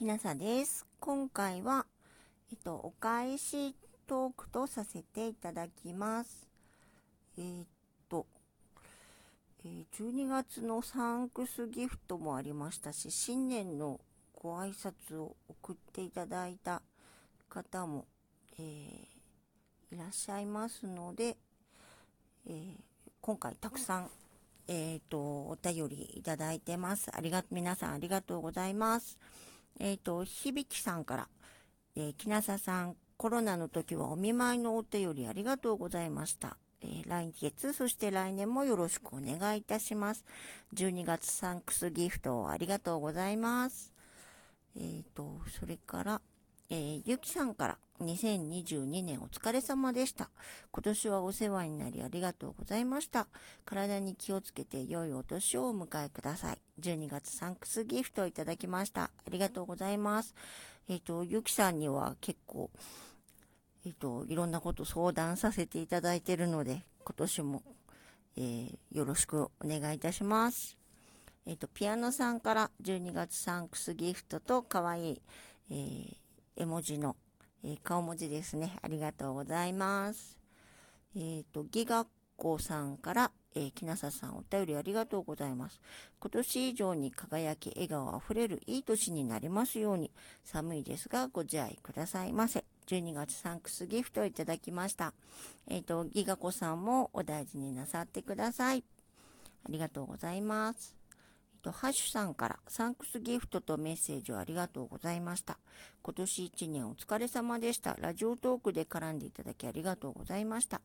きなさです。今回は、えっと、お返しトークとさせていただきます。えー、っと、えー、12月のサンクスギフトもありましたし、新年のご挨拶を送っていただいた方も、えー、いらっしゃいますので、え今回たくさんえっ、と、お便りいただいてます。ありが、皆さんありがとうございます。えっ、ー、と、響さんから、えー、木なささん、コロナの時はお見舞いのお手よりありがとうございました。えー、来月、そして来年もよろしくお願いいたします。12月サンクスギフトありがとうございます。えっ、ー、と、それから、えー、ゆきさんから2022年お疲れ様でした。今年はお世話になりありがとうございました。体に気をつけて良いお年をお迎えください。12月サンクスギフトをいただきました。ありがとうございます。えっ、ー、と、ゆきさんには結構、えっ、ー、と、いろんなこと相談させていただいてるので、今年も、えー、よろしくお願いいたします。えっ、と、ピアノさんから12月サンクスギフトと可愛い、え絵文字の、えー、顔文字ですね。ありがとうございます。えっ、ー、と、ギガッコさんから、えー、木なささんお便りありがとうございます。今年以上に輝き、笑顔あふれるいい年になりますように、寒いですがご自愛くださいませ。12月サンクスギフトをいただきました。えっ、ー、と、ギガコさんもお大事になさってください。ありがとうございます。と、ハッシュさんからサンクスギフトとメッセージをありがとうございました。今年一年お疲れ様でした。ラジオトークで絡んでいただきありがとうございました。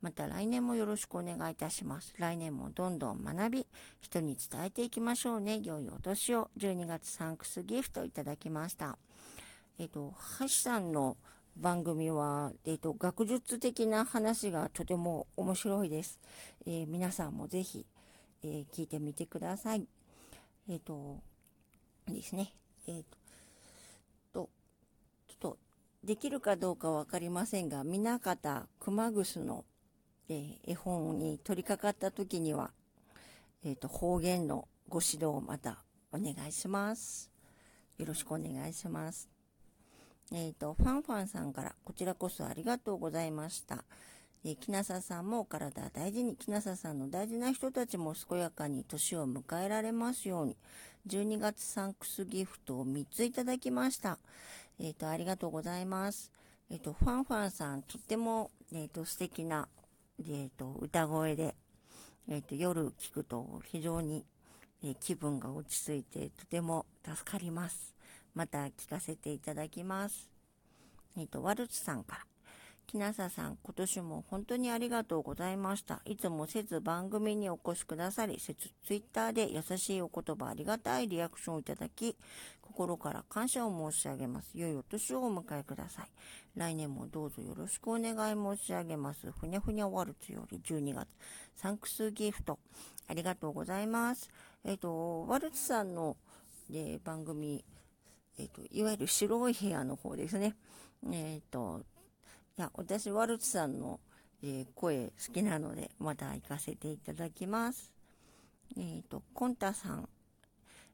また来年もよろしくお願いいたします。来年もどんどん学び、人に伝えていきましょうね。良いお年を。12月サンクスギフトいただきました。えっ、と、ハッシュさんの番組は、えっ、と、学術的な話がとても面白いです。えー、皆さんもぜひ、え、聞いてみてください。えっ、ー、と、ですね。えっ、ー、と、ちょっと、できるかどうかわかりませんが、南方熊楠の、えー、絵本に取り掛かった時には、えっ、と、方言のご指導をまたお願いします。よろしくお願いします。えっ、と、ファンファンさんから、こちらこそありがとうございました。えー、木なささんもお体大事に、木なささんの大事な人たちも健やかに年を迎えられますように、12月サンクスギフトを3ついただきました。えっ、ー、と、ありがとうございます。えっ、ー、と、ファンファンさん、とっても、えっ、と、素敵な、えっ、と、歌声で、えっ、と、夜聞くと非常に、え気分が落ち着いて、とても助かります。また聞かせていただきます。えっ、と、ワルツさんから。木なささん、今年も本当にありがとうございました。いつもせず番組にお越しくださり、せつツイッターで優しいお言葉ありがたいリアクションをいただき、心から感謝を申し上げます。良いお年をお迎えください。来年もどうぞよろしくお願い申し上げます。ふにゃふにゃワルツより12月、サンクスギフト。ありがとうございます。えっ、と、ワルツさんの、えー、番組、えっ、と、いわゆる白い部屋の方ですね。えっ、と、いや、私、ワルツさんの、えー、声好きなので、また行かせていただきます。えっ、ー、と、コンタさん、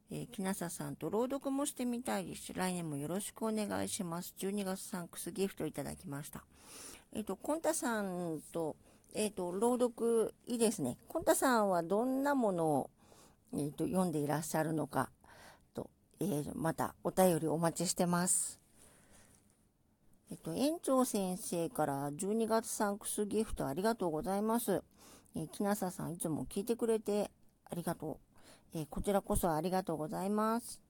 えー、木下さんと朗読もしてみたいです。来年もよろしくお願いします。12月サンクスギフトいただきました。えっ、ー、と、コンタさんと、えっ、ー、と、朗読いいですね。コンタさんはどんなものを、えっ、と、読んでいらっしゃるのか、と、えまたお便りお待ちしてます。えっと、園長先生から12月サンクスギフトありがとうございます。えー、木下さんいつも聞いてくれてありがとう。えー、こちらこそありがとうございます。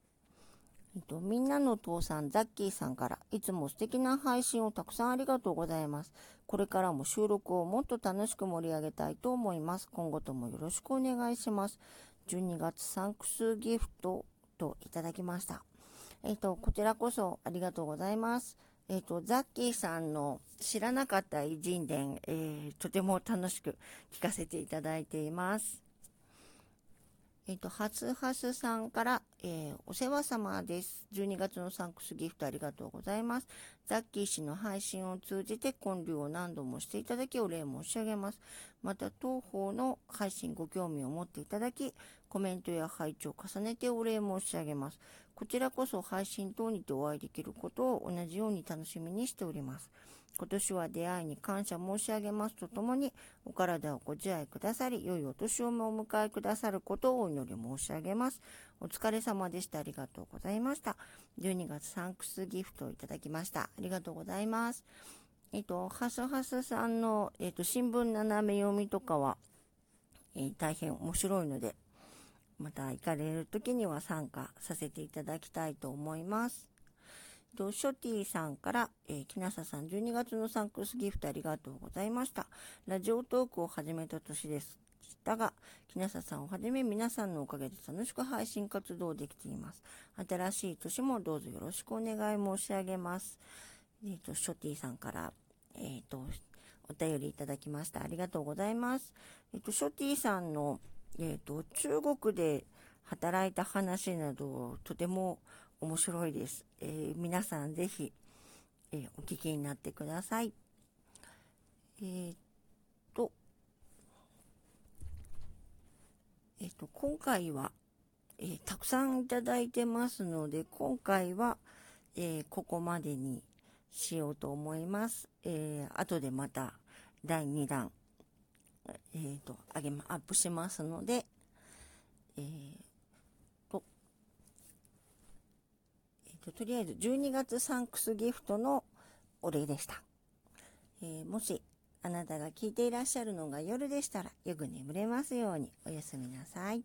えっと、みんなの父さん、ザッキーさんから、いつも素敵な配信をたくさんありがとうございます。これからも収録をもっと楽しく盛り上げたいと思います。今後ともよろしくお願いします。12月サンクスギフトといただきました。えっと、こちらこそありがとうございます。えっ、ー、と、ザッキーさんの知らなかった偉人伝、えー、とても楽しく聞かせていただいています。えっ、ー、と、ハスハスさんから、え、お世話様です。12月のサンクスギフトありがとうございます。ザッキー氏の配信を通じて交流を何度もしていただきお礼申し上げます。また、当方の配信ご興味を持っていただき、コメントや配置を重ねてお礼申し上げます。こちらこそ配信等にてお会いできることを同じように楽しみにしております。今年は出会いに感謝申し上げますとともに、お体をご自愛くださり、良いお年をお迎えくださることをお祈り申し上げます。お疲れ様でした。ありがとうございました。12月サンクスギフトをいただきました。ありがとうございます。えっと、ハスハスさんの、えっと、新聞斜め読みとかは、えー、大変面白いので、また行かれる時には参加させていただきたいと思います。と、ショティさんから、えー、木下さん、12月のサンクスギフトありがとうございました。ラジオトークを始めた年です。したが、木下さんをはじめ皆さんのおかげで楽しく配信活動できています。新しい年もどうぞよろしくお願い申し上げます。えっ、ー、と、ショティさんから、えっ、ー、と、お便りいただきました。ありがとうございます。えっ、ー、と、ショティさんの、えっ、と、中国で働いた話など、とても面白いです。えー、皆さんぜひ、えー、お聞きになってください。えー、っと、えっと、今回は、えー、たくさんいただいてますので、今回は、えー、ここまでにしようと思います。えー、後でまた第2弾、えっ、と、あげま、アップしますので、えーとりあえず12月サンクスギフトのお礼でした。えー、もしあなたが聞いていらっしゃるのが夜でしたらよく眠れますようにおやすみなさい。